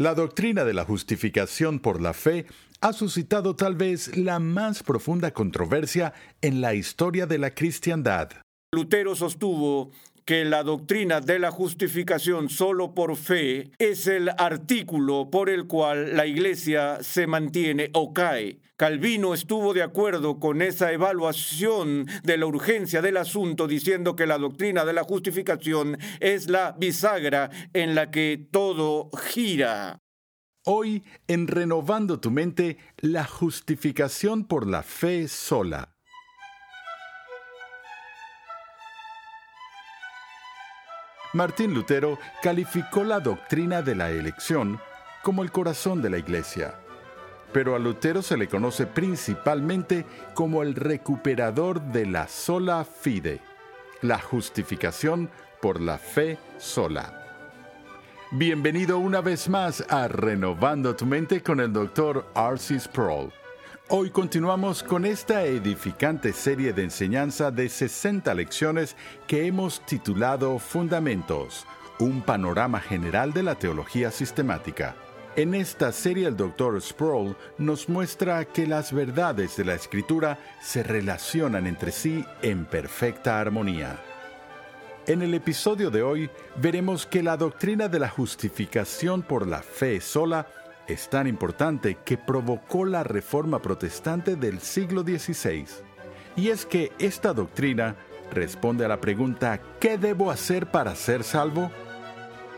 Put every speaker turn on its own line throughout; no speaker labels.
La doctrina de la justificación por la fe ha suscitado tal vez la más profunda controversia en la historia de la cristiandad.
Lutero sostuvo que la doctrina de la justificación solo por fe es el artículo por el cual la iglesia se mantiene o cae. Calvino estuvo de acuerdo con esa evaluación de la urgencia del asunto, diciendo que la doctrina de la justificación es la bisagra en la que todo gira.
Hoy, en Renovando tu mente, la justificación por la fe sola. Martín Lutero calificó la doctrina de la elección como el corazón de la Iglesia, pero a Lutero se le conoce principalmente como el recuperador de la sola fide, la justificación por la fe sola. Bienvenido una vez más a Renovando tu mente con el Dr. R.C. Sproul. Hoy continuamos con esta edificante serie de enseñanza de 60 lecciones que hemos titulado Fundamentos, un panorama general de la teología sistemática. En esta serie el Dr. Sproul nos muestra que las verdades de la Escritura se relacionan entre sí en perfecta armonía. En el episodio de hoy veremos que la doctrina de la justificación por la fe sola es tan importante que provocó la reforma protestante del siglo XVI. Y es que esta doctrina responde a la pregunta ¿qué debo hacer para ser salvo?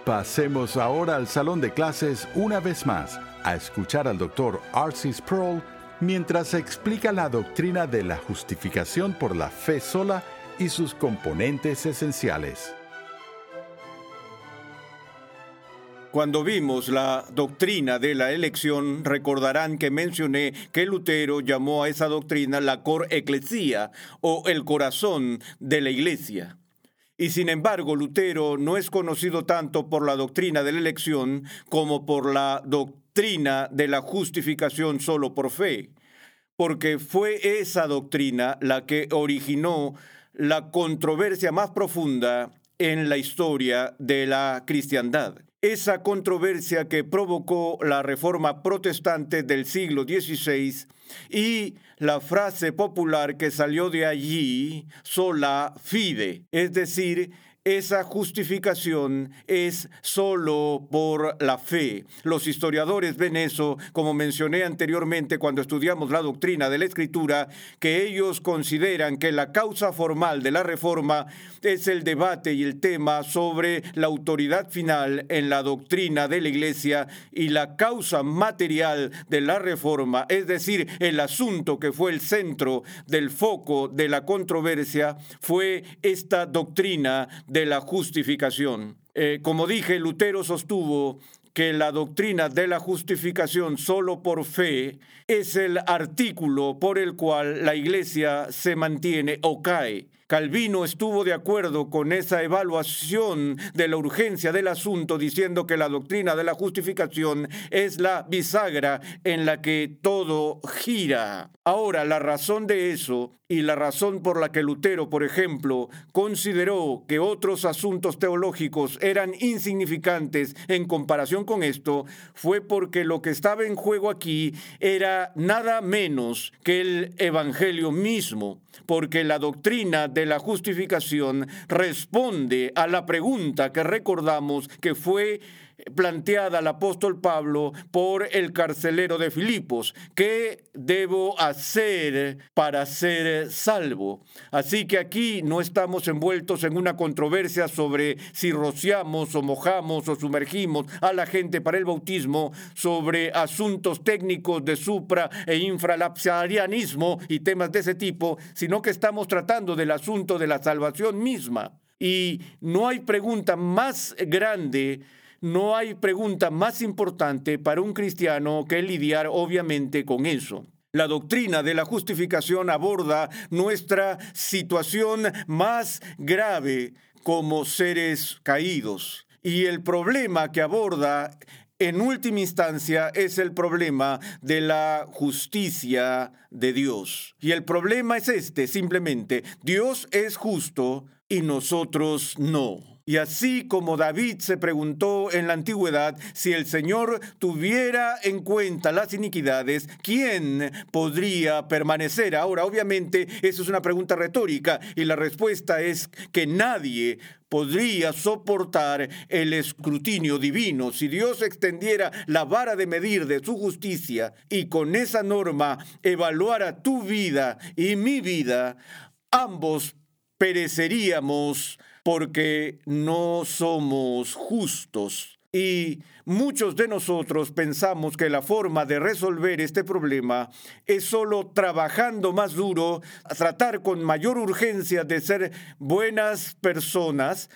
Pasemos ahora al salón de clases una vez más a escuchar al doctor R.C. Sproul mientras explica la doctrina de la justificación por la fe sola y sus componentes esenciales.
Cuando vimos la doctrina de la elección, recordarán que mencioné que Lutero llamó a esa doctrina la cor eclesia o el corazón de la iglesia. Y sin embargo, Lutero no es conocido tanto por la doctrina de la elección como por la doctrina de la justificación solo por fe, porque fue esa doctrina la que originó la controversia más profunda en la historia de la cristiandad esa controversia que provocó la reforma protestante del siglo XVI y la frase popular que salió de allí, sola fide, es decir, esa justificación es solo por la fe. Los historiadores ven eso, como mencioné anteriormente cuando estudiamos la doctrina de la Escritura, que ellos consideran que la causa formal de la reforma es el debate y el tema sobre la autoridad final en la doctrina de la Iglesia y la causa material de la reforma, es decir, el asunto que fue el centro del foco de la controversia, fue esta doctrina de la justificación. Eh, como dije, Lutero sostuvo que la doctrina de la justificación solo por fe es el artículo por el cual la iglesia se mantiene o cae. Calvino estuvo de acuerdo con esa evaluación de la urgencia del asunto, diciendo que la doctrina de la justificación es la bisagra en la que todo gira. Ahora, la razón de eso y la razón por la que Lutero, por ejemplo, consideró que otros asuntos teológicos eran insignificantes en comparación con esto, fue porque lo que estaba en juego aquí era nada menos que el Evangelio mismo, porque la doctrina de la justificación responde a la pregunta que recordamos que fue planteada al apóstol Pablo por el carcelero de Filipos. ¿Qué debo hacer para ser salvo? Así que aquí no estamos envueltos en una controversia sobre si rociamos o mojamos o sumergimos a la gente para el bautismo, sobre asuntos técnicos de supra e infralapsarianismo y temas de ese tipo, sino que estamos tratando del asunto de la salvación misma. Y no hay pregunta más grande no hay pregunta más importante para un cristiano que lidiar obviamente con eso. La doctrina de la justificación aborda nuestra situación más grave como seres caídos. Y el problema que aborda en última instancia es el problema de la justicia de Dios. Y el problema es este, simplemente, Dios es justo y nosotros no. Y así como David se preguntó en la antigüedad si el Señor tuviera en cuenta las iniquidades, ¿quién podría permanecer? Ahora, obviamente, eso es una pregunta retórica y la respuesta es que nadie podría soportar el escrutinio divino si Dios extendiera la vara de medir de su justicia y con esa norma evaluara tu vida y mi vida, ambos pereceríamos porque no somos justos. Y muchos de nosotros pensamos que la forma de resolver este problema es solo trabajando más duro, tratar con mayor urgencia de ser buenas personas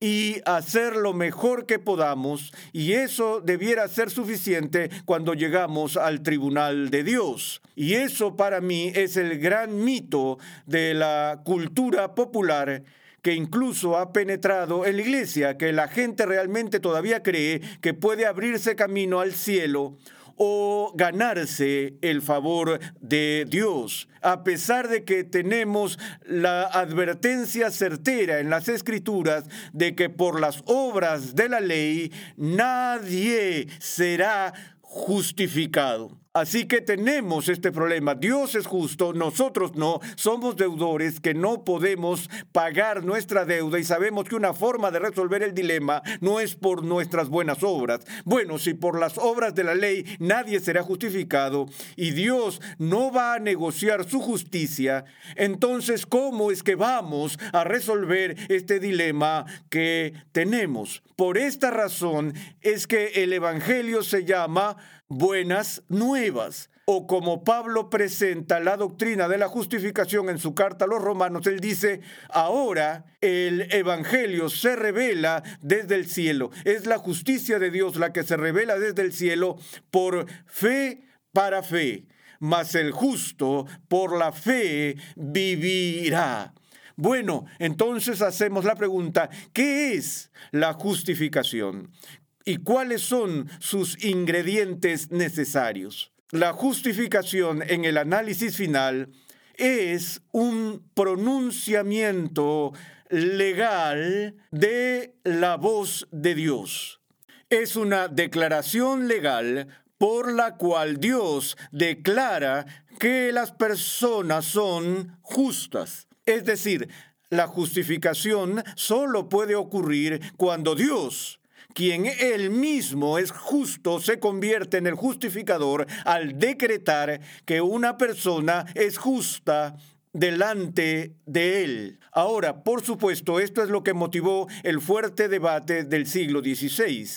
y hacer lo mejor que podamos, y eso debiera ser suficiente cuando llegamos al tribunal de Dios. Y eso para mí es el gran mito de la cultura popular que incluso ha penetrado en la iglesia, que la gente realmente todavía cree que puede abrirse camino al cielo o ganarse el favor de Dios, a pesar de que tenemos la advertencia certera en las escrituras de que por las obras de la ley nadie será justificado. Así que tenemos este problema. Dios es justo, nosotros no. Somos deudores que no podemos pagar nuestra deuda y sabemos que una forma de resolver el dilema no es por nuestras buenas obras. Bueno, si por las obras de la ley nadie será justificado y Dios no va a negociar su justicia, entonces ¿cómo es que vamos a resolver este dilema que tenemos? Por esta razón es que el Evangelio se llama buenas nuevas. O como Pablo presenta la doctrina de la justificación en su carta a los romanos, él dice, ahora el Evangelio se revela desde el cielo. Es la justicia de Dios la que se revela desde el cielo por fe para fe. Mas el justo por la fe vivirá. Bueno, entonces hacemos la pregunta, ¿qué es la justificación? Y cuáles son sus ingredientes necesarios. La justificación en el análisis final es un pronunciamiento legal de la voz de Dios. Es una declaración legal por la cual Dios declara que las personas son justas. Es decir, la justificación solo puede ocurrir cuando Dios quien él mismo es justo, se convierte en el justificador al decretar que una persona es justa delante de él. Ahora, por supuesto, esto es lo que motivó el fuerte debate del siglo XVI.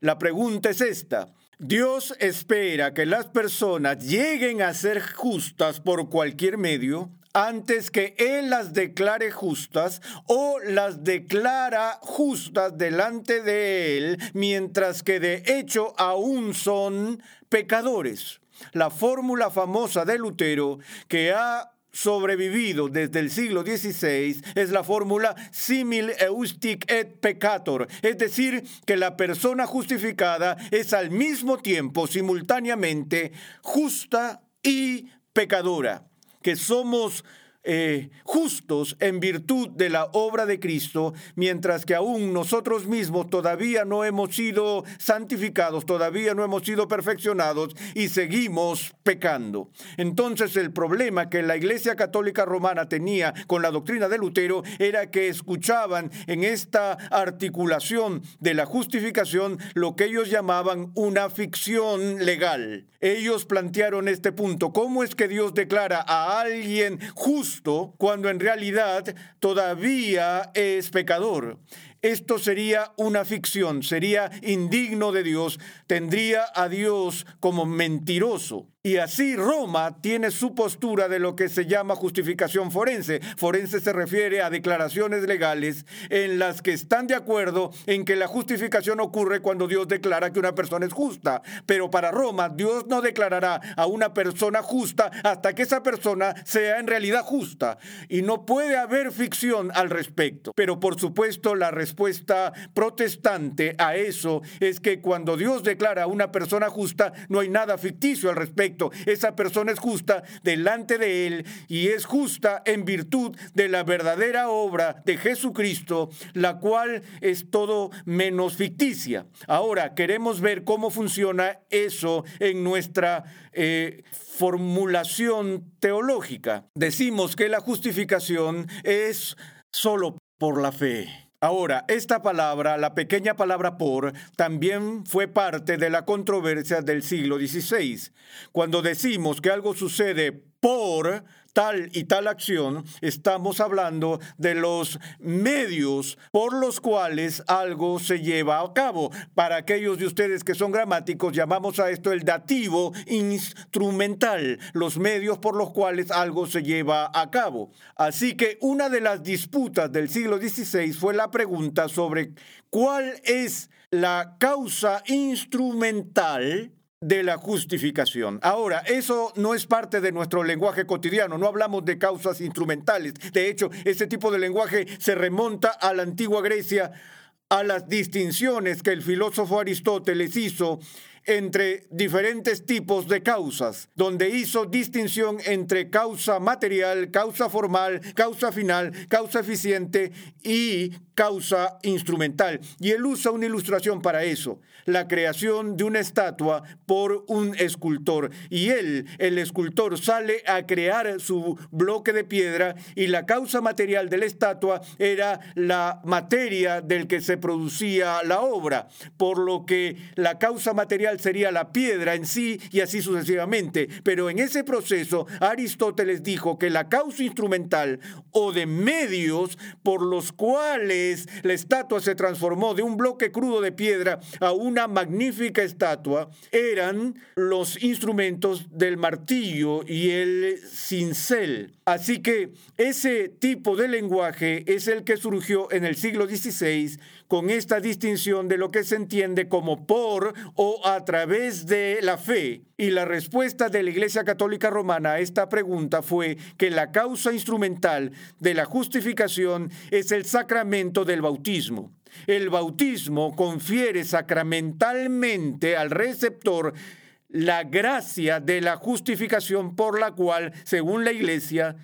La pregunta es esta. ¿Dios espera que las personas lleguen a ser justas por cualquier medio? Antes que Él las declare justas o las declara justas delante de Él, mientras que de hecho aún son pecadores. La fórmula famosa de Lutero que ha sobrevivido desde el siglo XVI es la fórmula simil eustic et peccator, es decir, que la persona justificada es al mismo tiempo, simultáneamente, justa y pecadora que somos eh, justos en virtud de la obra de Cristo, mientras que aún nosotros mismos todavía no hemos sido santificados, todavía no hemos sido perfeccionados y seguimos pecando. Entonces el problema que la Iglesia Católica Romana tenía con la doctrina de Lutero era que escuchaban en esta articulación de la justificación lo que ellos llamaban una ficción legal. Ellos plantearon este punto, ¿cómo es que Dios declara a alguien justo? Cuando en realidad todavía es pecador. Esto sería una ficción, sería indigno de Dios, tendría a Dios como mentiroso. Y así Roma tiene su postura de lo que se llama justificación forense. Forense se refiere a declaraciones legales en las que están de acuerdo en que la justificación ocurre cuando Dios declara que una persona es justa. Pero para Roma, Dios no declarará a una persona justa hasta que esa persona sea en realidad justa. Y no puede haber ficción al respecto. Pero por supuesto la respuesta respuesta protestante a eso es que cuando Dios declara a una persona justa, no hay nada ficticio al respecto. Esa persona es justa delante de Él y es justa en virtud de la verdadera obra de Jesucristo, la cual es todo menos ficticia. Ahora, queremos ver cómo funciona eso en nuestra eh, formulación teológica. Decimos que la justificación es solo por la fe. Ahora, esta palabra, la pequeña palabra por, también fue parte de la controversia del siglo XVI. Cuando decimos que algo sucede por tal y tal acción, estamos hablando de los medios por los cuales algo se lleva a cabo. Para aquellos de ustedes que son gramáticos, llamamos a esto el dativo instrumental, los medios por los cuales algo se lleva a cabo. Así que una de las disputas del siglo XVI fue la pregunta sobre cuál es la causa instrumental de la justificación. Ahora, eso no es parte de nuestro lenguaje cotidiano, no hablamos de causas instrumentales. De hecho, ese tipo de lenguaje se remonta a la antigua Grecia, a las distinciones que el filósofo Aristóteles hizo entre diferentes tipos de causas, donde hizo distinción entre causa material, causa formal, causa final, causa eficiente y causa instrumental. Y él usa una ilustración para eso, la creación de una estatua por un escultor. Y él, el escultor, sale a crear su bloque de piedra y la causa material de la estatua era la materia del que se producía la obra, por lo que la causa material sería la piedra en sí y así sucesivamente. Pero en ese proceso, Aristóteles dijo que la causa instrumental o de medios por los cuales la estatua se transformó de un bloque crudo de piedra a una magnífica estatua, eran los instrumentos del martillo y el cincel. Así que ese tipo de lenguaje es el que surgió en el siglo XVI con esta distinción de lo que se entiende como por o a través de la fe. Y la respuesta de la Iglesia Católica Romana a esta pregunta fue que la causa instrumental de la justificación es el sacramento del bautismo. El bautismo confiere sacramentalmente al receptor la gracia de la justificación por la cual, según la Iglesia,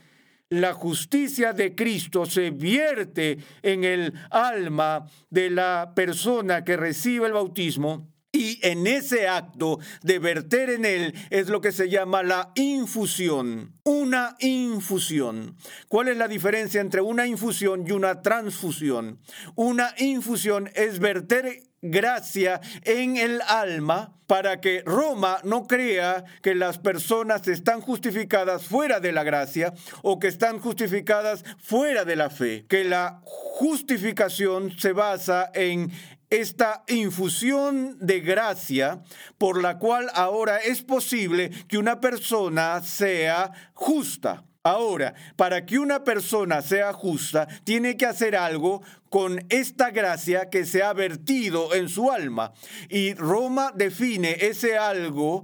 la justicia de Cristo se vierte en el alma de la persona que recibe el bautismo y en ese acto de verter en él es lo que se llama la infusión. Una infusión. ¿Cuál es la diferencia entre una infusión y una transfusión? Una infusión es verter gracia en el alma para que Roma no crea que las personas están justificadas fuera de la gracia o que están justificadas fuera de la fe, que la justificación se basa en esta infusión de gracia por la cual ahora es posible que una persona sea justa. Ahora, para que una persona sea justa, tiene que hacer algo con esta gracia que se ha vertido en su alma. Y Roma define ese algo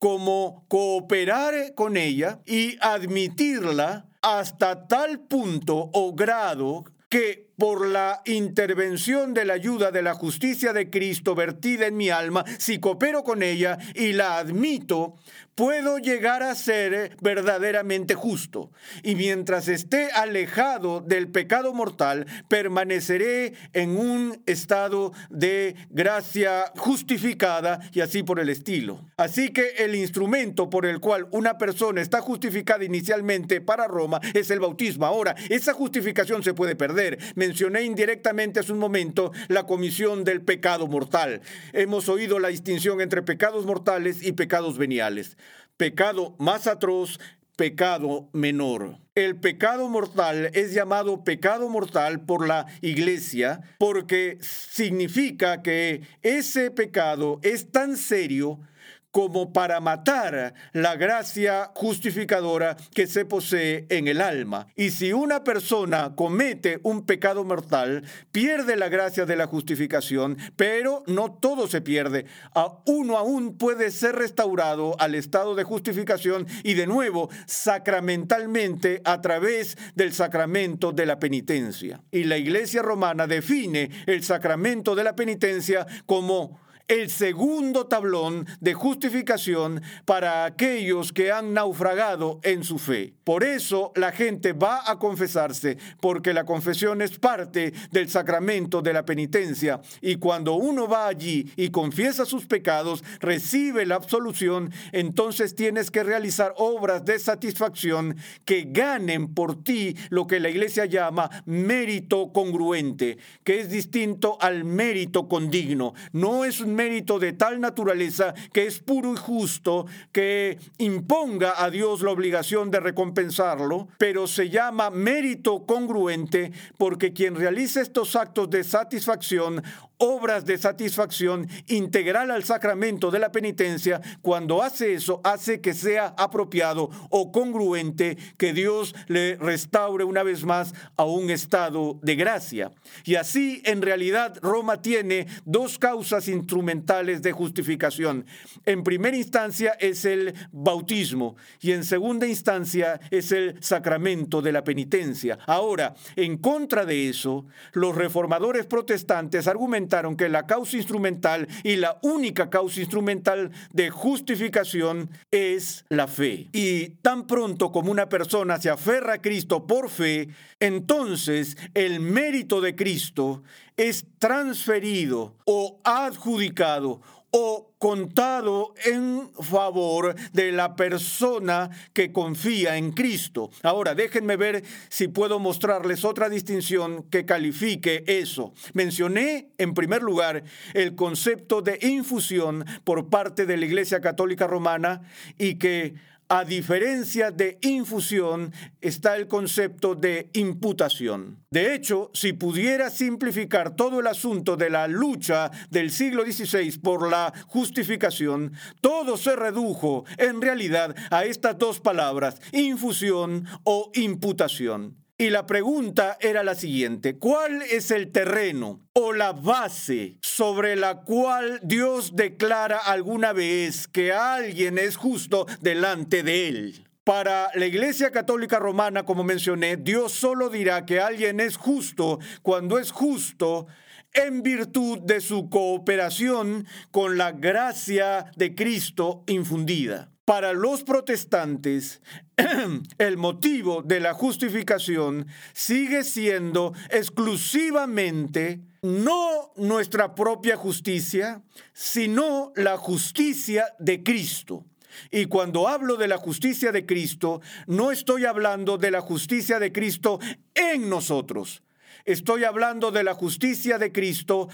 como cooperar con ella y admitirla hasta tal punto o grado que por la intervención de la ayuda de la justicia de Cristo vertida en mi alma, si coopero con ella y la admito, puedo llegar a ser verdaderamente justo. Y mientras esté alejado del pecado mortal, permaneceré en un estado de gracia justificada y así por el estilo. Así que el instrumento por el cual una persona está justificada inicialmente para Roma es el bautismo. Ahora, esa justificación se puede perder. Mencioné indirectamente hace un momento la comisión del pecado mortal. Hemos oído la distinción entre pecados mortales y pecados veniales pecado más atroz, pecado menor. El pecado mortal es llamado pecado mortal por la iglesia porque significa que ese pecado es tan serio como para matar la gracia justificadora que se posee en el alma. Y si una persona comete un pecado mortal, pierde la gracia de la justificación, pero no todo se pierde. A uno aún puede ser restaurado al estado de justificación y de nuevo sacramentalmente a través del sacramento de la penitencia. Y la Iglesia romana define el sacramento de la penitencia como el segundo tablón de justificación para aquellos que han naufragado en su fe. Por eso la gente va a confesarse, porque la confesión es parte del sacramento de la penitencia. Y cuando uno va allí y confiesa sus pecados, recibe la absolución, entonces tienes que realizar obras de satisfacción que ganen por ti lo que la iglesia llama mérito congruente, que es distinto al mérito condigno. No es mérito de tal naturaleza que es puro y justo, que imponga a Dios la obligación de recompensarlo, pero se llama mérito congruente porque quien realiza estos actos de satisfacción obras de satisfacción integral al sacramento de la penitencia, cuando hace eso, hace que sea apropiado o congruente que Dios le restaure una vez más a un estado de gracia. Y así, en realidad, Roma tiene dos causas instrumentales de justificación. En primera instancia es el bautismo y en segunda instancia es el sacramento de la penitencia. Ahora, en contra de eso, los reformadores protestantes argumentan que la causa instrumental y la única causa instrumental de justificación es la fe. Y tan pronto como una persona se aferra a Cristo por fe, entonces el mérito de Cristo es transferido o adjudicado o contado en favor de la persona que confía en Cristo. Ahora, déjenme ver si puedo mostrarles otra distinción que califique eso. Mencioné, en primer lugar, el concepto de infusión por parte de la Iglesia Católica Romana y que a diferencia de infusión, está el concepto de imputación. De hecho, si pudiera simplificar todo el asunto de la lucha del siglo XVI por la justificación, todo se redujo en realidad a estas dos palabras, infusión o imputación. Y la pregunta era la siguiente, ¿cuál es el terreno o la base sobre la cual Dios declara alguna vez que alguien es justo delante de él? Para la Iglesia Católica Romana, como mencioné, Dios solo dirá que alguien es justo cuando es justo en virtud de su cooperación con la gracia de Cristo infundida. Para los protestantes, el motivo de la justificación sigue siendo exclusivamente no nuestra propia justicia, sino la justicia de Cristo. Y cuando hablo de la justicia de Cristo, no estoy hablando de la justicia de Cristo en nosotros. Estoy hablando de la justicia de Cristo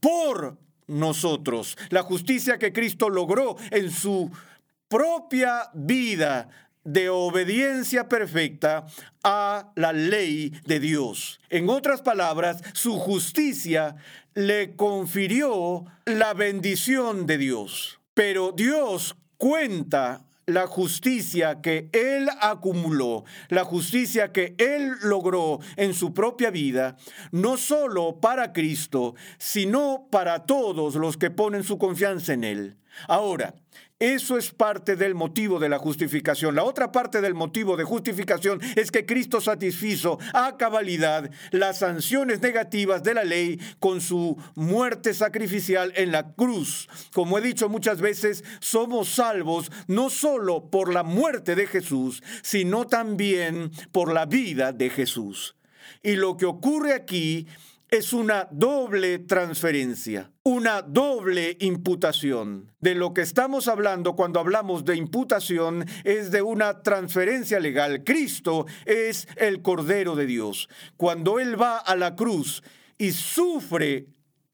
por nosotros. La justicia que Cristo logró en su propia vida de obediencia perfecta a la ley de Dios. En otras palabras, su justicia le confirió la bendición de Dios. Pero Dios cuenta la justicia que Él acumuló, la justicia que Él logró en su propia vida, no solo para Cristo, sino para todos los que ponen su confianza en Él. Ahora, eso es parte del motivo de la justificación. La otra parte del motivo de justificación es que Cristo satisfizo a cabalidad las sanciones negativas de la ley con su muerte sacrificial en la cruz. Como he dicho muchas veces, somos salvos no solo por la muerte de Jesús, sino también por la vida de Jesús. Y lo que ocurre aquí es una doble transferencia, una doble imputación. De lo que estamos hablando cuando hablamos de imputación es de una transferencia legal. Cristo es el Cordero de Dios. Cuando Él va a la cruz y sufre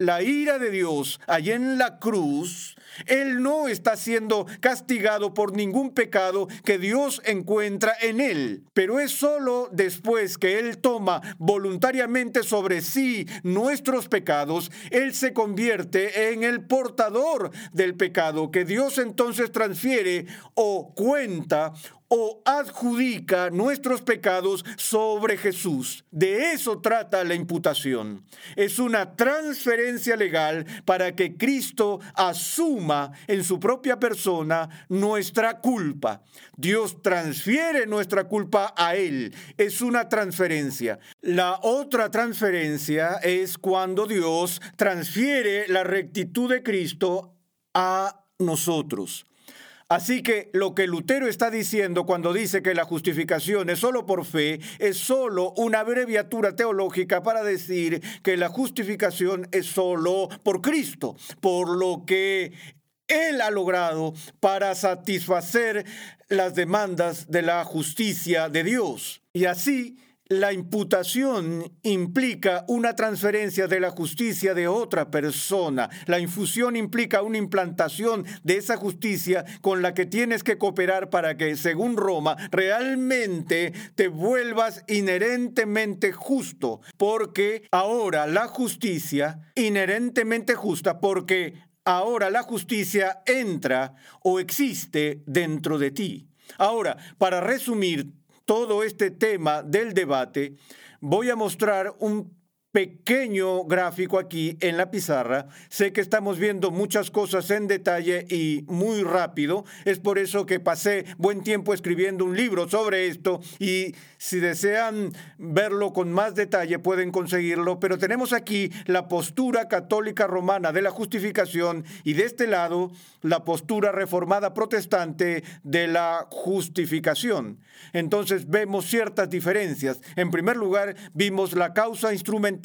la ira de Dios allí en la cruz, él no está siendo castigado por ningún pecado que Dios encuentra en él, pero es solo después que Él toma voluntariamente sobre sí nuestros pecados, Él se convierte en el portador del pecado que Dios entonces transfiere o cuenta o adjudica nuestros pecados sobre Jesús. De eso trata la imputación. Es una transferencia legal para que Cristo asuma en su propia persona nuestra culpa. Dios transfiere nuestra culpa a Él. Es una transferencia. La otra transferencia es cuando Dios transfiere la rectitud de Cristo a nosotros. Así que lo que Lutero está diciendo cuando dice que la justificación es solo por fe, es solo una abreviatura teológica para decir que la justificación es solo por Cristo, por lo que Él ha logrado para satisfacer las demandas de la justicia de Dios. Y así la imputación implica una transferencia de la justicia de otra persona. La infusión implica una implantación de esa justicia con la que tienes que cooperar para que, según Roma, realmente te vuelvas inherentemente justo. Porque ahora la justicia, inherentemente justa, porque ahora la justicia entra o existe dentro de ti. Ahora, para resumir todo este tema del debate, voy a mostrar un pequeño gráfico aquí en la pizarra. Sé que estamos viendo muchas cosas en detalle y muy rápido. Es por eso que pasé buen tiempo escribiendo un libro sobre esto y si desean verlo con más detalle pueden conseguirlo. Pero tenemos aquí la postura católica romana de la justificación y de este lado la postura reformada protestante de la justificación. Entonces vemos ciertas diferencias. En primer lugar, vimos la causa instrumental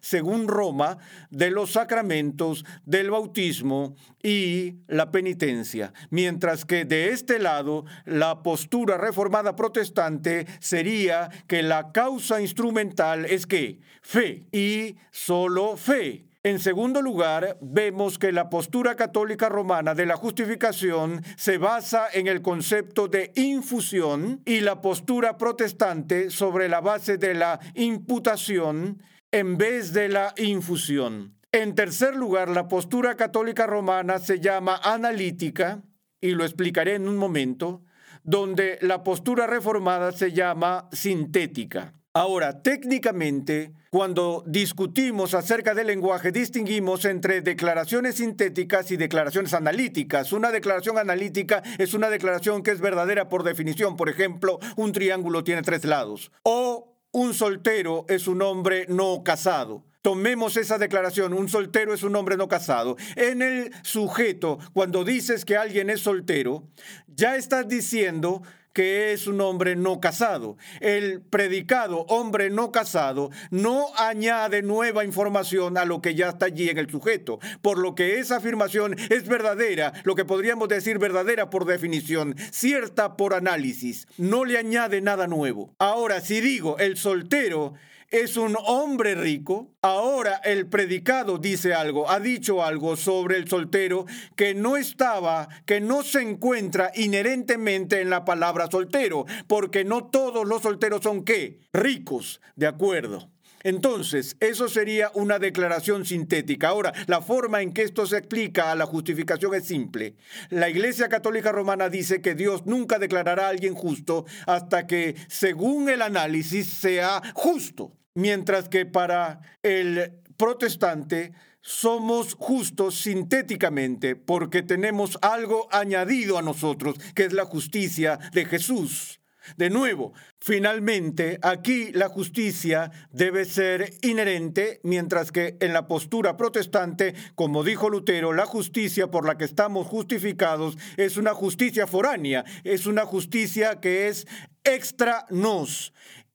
según Roma, de los sacramentos, del bautismo y la penitencia, mientras que de este lado la postura reformada protestante sería que la causa instrumental es que fe y solo fe. En segundo lugar, vemos que la postura católica romana de la justificación se basa en el concepto de infusión y la postura protestante sobre la base de la imputación en vez de la infusión. En tercer lugar, la postura católica romana se llama analítica, y lo explicaré en un momento, donde la postura reformada se llama sintética. Ahora, técnicamente, cuando discutimos acerca del lenguaje, distinguimos entre declaraciones sintéticas y declaraciones analíticas. Una declaración analítica es una declaración que es verdadera por definición. Por ejemplo, un triángulo tiene tres lados. O un soltero es un hombre no casado. Tomemos esa declaración, un soltero es un hombre no casado. En el sujeto, cuando dices que alguien es soltero, ya estás diciendo que es un hombre no casado. El predicado hombre no casado no añade nueva información a lo que ya está allí en el sujeto, por lo que esa afirmación es verdadera, lo que podríamos decir verdadera por definición, cierta por análisis, no le añade nada nuevo. Ahora, si digo el soltero es un hombre rico. Ahora el predicado dice algo, ha dicho algo sobre el soltero que no estaba, que no se encuentra inherentemente en la palabra soltero, porque no todos los solteros son qué? Ricos, de acuerdo. Entonces, eso sería una declaración sintética. Ahora, la forma en que esto se explica a la justificación es simple. La Iglesia Católica Romana dice que Dios nunca declarará a alguien justo hasta que, según el análisis, sea justo. Mientras que para el protestante somos justos sintéticamente porque tenemos algo añadido a nosotros, que es la justicia de Jesús. De nuevo, finalmente, aquí la justicia debe ser inherente, mientras que en la postura protestante, como dijo Lutero, la justicia por la que estamos justificados es una justicia foránea, es una justicia que es extra nos,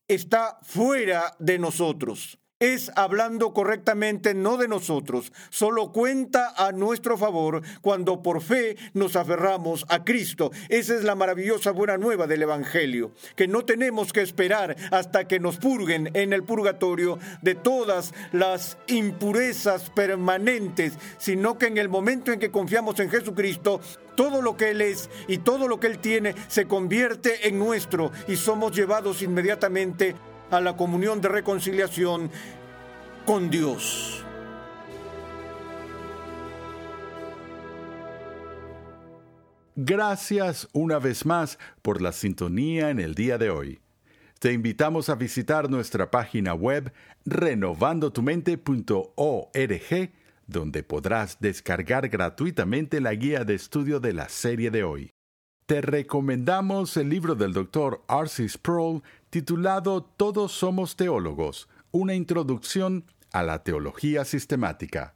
está fuera de nosotros. Es hablando correctamente no de nosotros, solo cuenta a nuestro favor cuando por fe nos aferramos a Cristo. Esa es la maravillosa buena nueva del Evangelio, que no tenemos que esperar hasta que nos purguen en el purgatorio de todas las impurezas permanentes, sino que en el momento en que confiamos en Jesucristo, todo lo que Él es y todo lo que Él tiene se convierte en nuestro y somos llevados inmediatamente a la comunión de reconciliación con Dios.
Gracias una vez más por la sintonía en el día de hoy. Te invitamos a visitar nuestra página web renovandotumente.org, donde podrás descargar gratuitamente la guía de estudio de la serie de hoy. Te recomendamos el libro del Dr. R.C. Sproul titulado Todos somos teólogos, una introducción a la teología sistemática.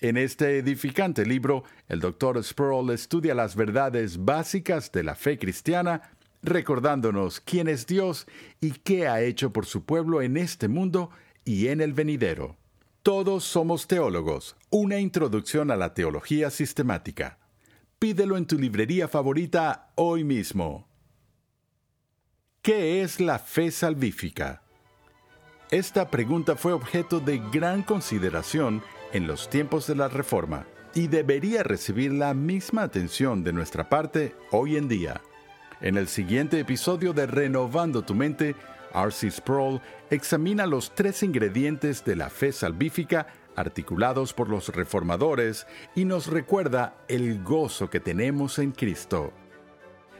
En este edificante libro, el Dr. Sproul estudia las verdades básicas de la fe cristiana, recordándonos quién es Dios y qué ha hecho por su pueblo en este mundo y en el venidero. Todos somos teólogos, una introducción a la teología sistemática. Pídelo en tu librería favorita hoy mismo. ¿Qué es la fe salvífica? Esta pregunta fue objeto de gran consideración en los tiempos de la Reforma y debería recibir la misma atención de nuestra parte hoy en día. En el siguiente episodio de Renovando tu mente, R.C. Sproul examina los tres ingredientes de la fe salvífica articulados por los reformadores, y nos recuerda el gozo que tenemos en Cristo.